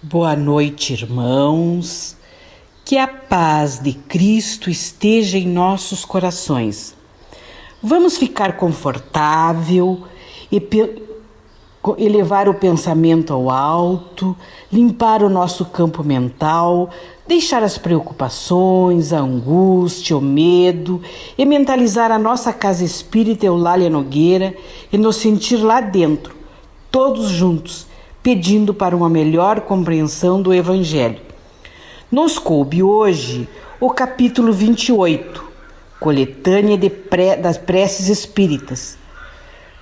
Boa noite, irmãos. Que a paz de Cristo esteja em nossos corações. Vamos ficar confortável e elevar o pensamento ao alto, limpar o nosso campo mental, deixar as preocupações, a angústia, o medo e mentalizar a nossa casa espírita Eulália Nogueira e nos sentir lá dentro, todos juntos pedindo para uma melhor compreensão do Evangelho. Nos coube hoje o capítulo 28, coletânea pré, das preces espíritas.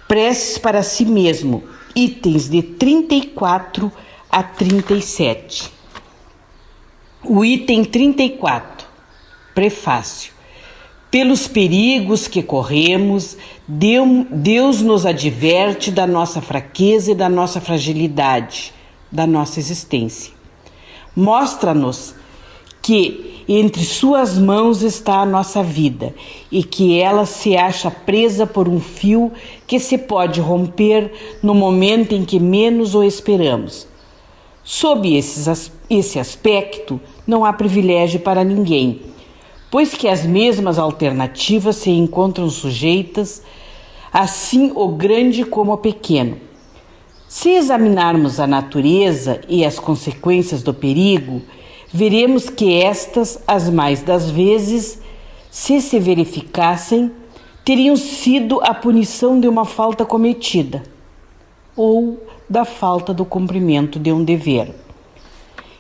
Preces para si mesmo, itens de 34 a 37. O item 34, prefácio. Pelos perigos que corremos, Deus nos adverte da nossa fraqueza e da nossa fragilidade, da nossa existência. Mostra-nos que entre Suas mãos está a nossa vida e que ela se acha presa por um fio que se pode romper no momento em que menos o esperamos. Sob esse aspecto, não há privilégio para ninguém pois que as mesmas alternativas se encontram sujeitas, assim o grande como o pequeno. Se examinarmos a natureza e as consequências do perigo, veremos que estas, as mais das vezes, se se verificassem, teriam sido a punição de uma falta cometida ou da falta do cumprimento de um dever.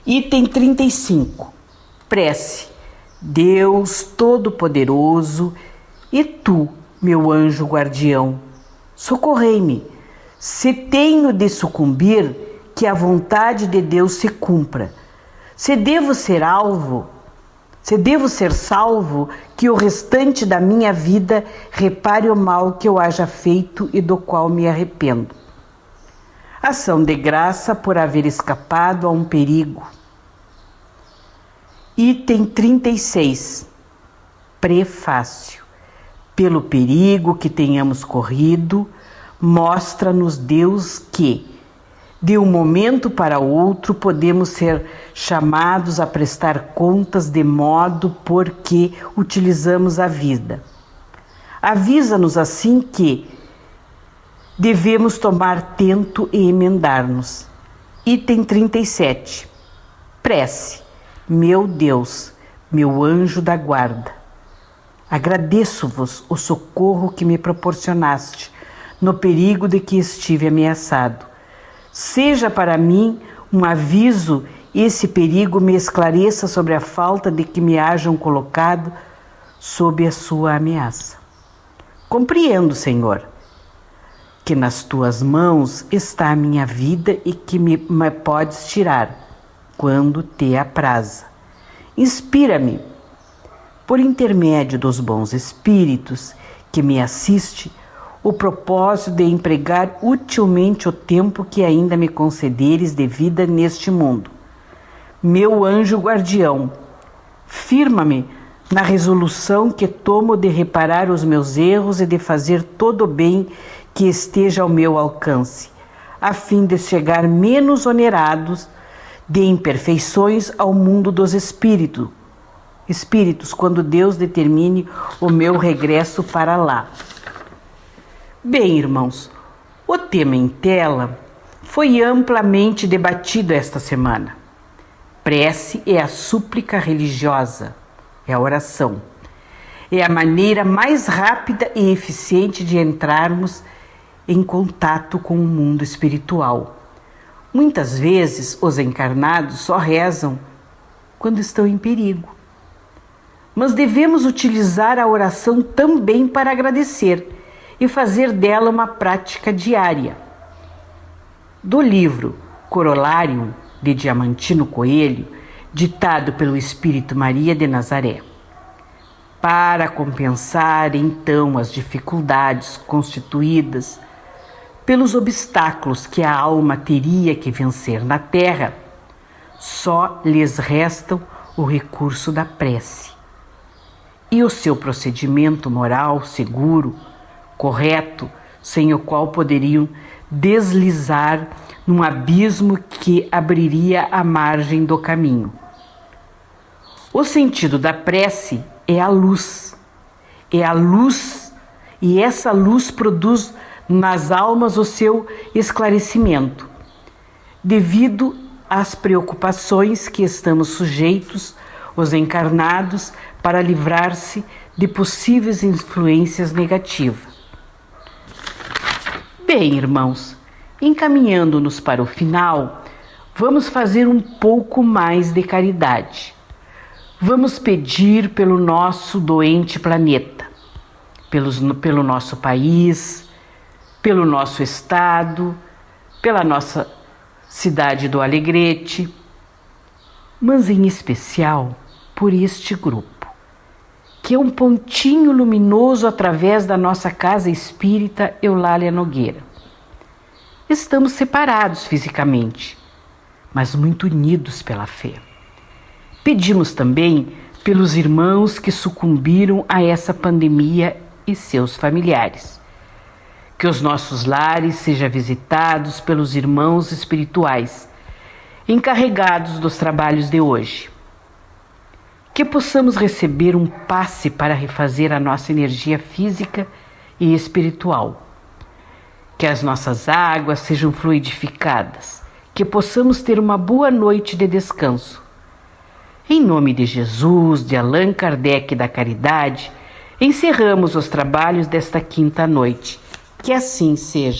Item 35. Prece. Deus Todo-Poderoso, e tu, meu anjo guardião, socorrei-me. Se tenho de sucumbir, que a vontade de Deus se cumpra. Se devo ser alvo, se devo ser salvo, que o restante da minha vida repare o mal que eu haja feito e do qual me arrependo. Ação de graça por haver escapado a um perigo Item 36. Prefácio. Pelo perigo que tenhamos corrido, mostra-nos Deus que, de um momento para outro, podemos ser chamados a prestar contas de modo por que utilizamos a vida. Avisa-nos assim que devemos tomar tento e emendar-nos. Item 37. Prece. Meu Deus, meu anjo da guarda, agradeço-vos o socorro que me proporcionaste no perigo de que estive ameaçado. Seja para mim um aviso esse perigo me esclareça sobre a falta de que me hajam colocado sob a sua ameaça. Compreendo, Senhor, que nas tuas mãos está a minha vida e que me, me podes tirar quando te apraza. Inspira-me, por intermédio dos bons espíritos que me assiste, o propósito de empregar utilmente o tempo que ainda me concederes de vida neste mundo. Meu anjo guardião, firma-me na resolução que tomo de reparar os meus erros e de fazer todo o bem que esteja ao meu alcance, a fim de chegar menos onerados de imperfeições ao mundo dos espíritos, espíritos, quando Deus determine o meu regresso para lá. Bem, irmãos, o tema em tela foi amplamente debatido esta semana. Prece é a súplica religiosa, é a oração. É a maneira mais rápida e eficiente de entrarmos em contato com o mundo espiritual Muitas vezes os encarnados só rezam quando estão em perigo. Mas devemos utilizar a oração também para agradecer e fazer dela uma prática diária. Do livro Corolário de Diamantino Coelho, ditado pelo Espírito Maria de Nazaré. Para compensar então as dificuldades constituídas pelos obstáculos que a alma teria que vencer na terra, só lhes restam o recurso da prece. E o seu procedimento moral seguro, correto, sem o qual poderiam deslizar num abismo que abriria a margem do caminho. O sentido da prece é a luz. É a luz, e essa luz produz nas almas o seu esclarecimento, devido às preocupações que estamos sujeitos, os encarnados, para livrar-se de possíveis influências negativas. Bem, irmãos, encaminhando-nos para o final, vamos fazer um pouco mais de caridade. Vamos pedir pelo nosso doente planeta, pelos, pelo nosso país, pelo nosso estado, pela nossa cidade do Alegrete, mas em especial por este grupo, que é um pontinho luminoso através da nossa casa espírita Eulália Nogueira. Estamos separados fisicamente, mas muito unidos pela fé. Pedimos também pelos irmãos que sucumbiram a essa pandemia e seus familiares. Que os nossos lares sejam visitados pelos irmãos espirituais encarregados dos trabalhos de hoje. Que possamos receber um passe para refazer a nossa energia física e espiritual. Que as nossas águas sejam fluidificadas. Que possamos ter uma boa noite de descanso em nome de Jesus, de Allan Kardec da Caridade, encerramos os trabalhos desta quinta noite. Que assim seja.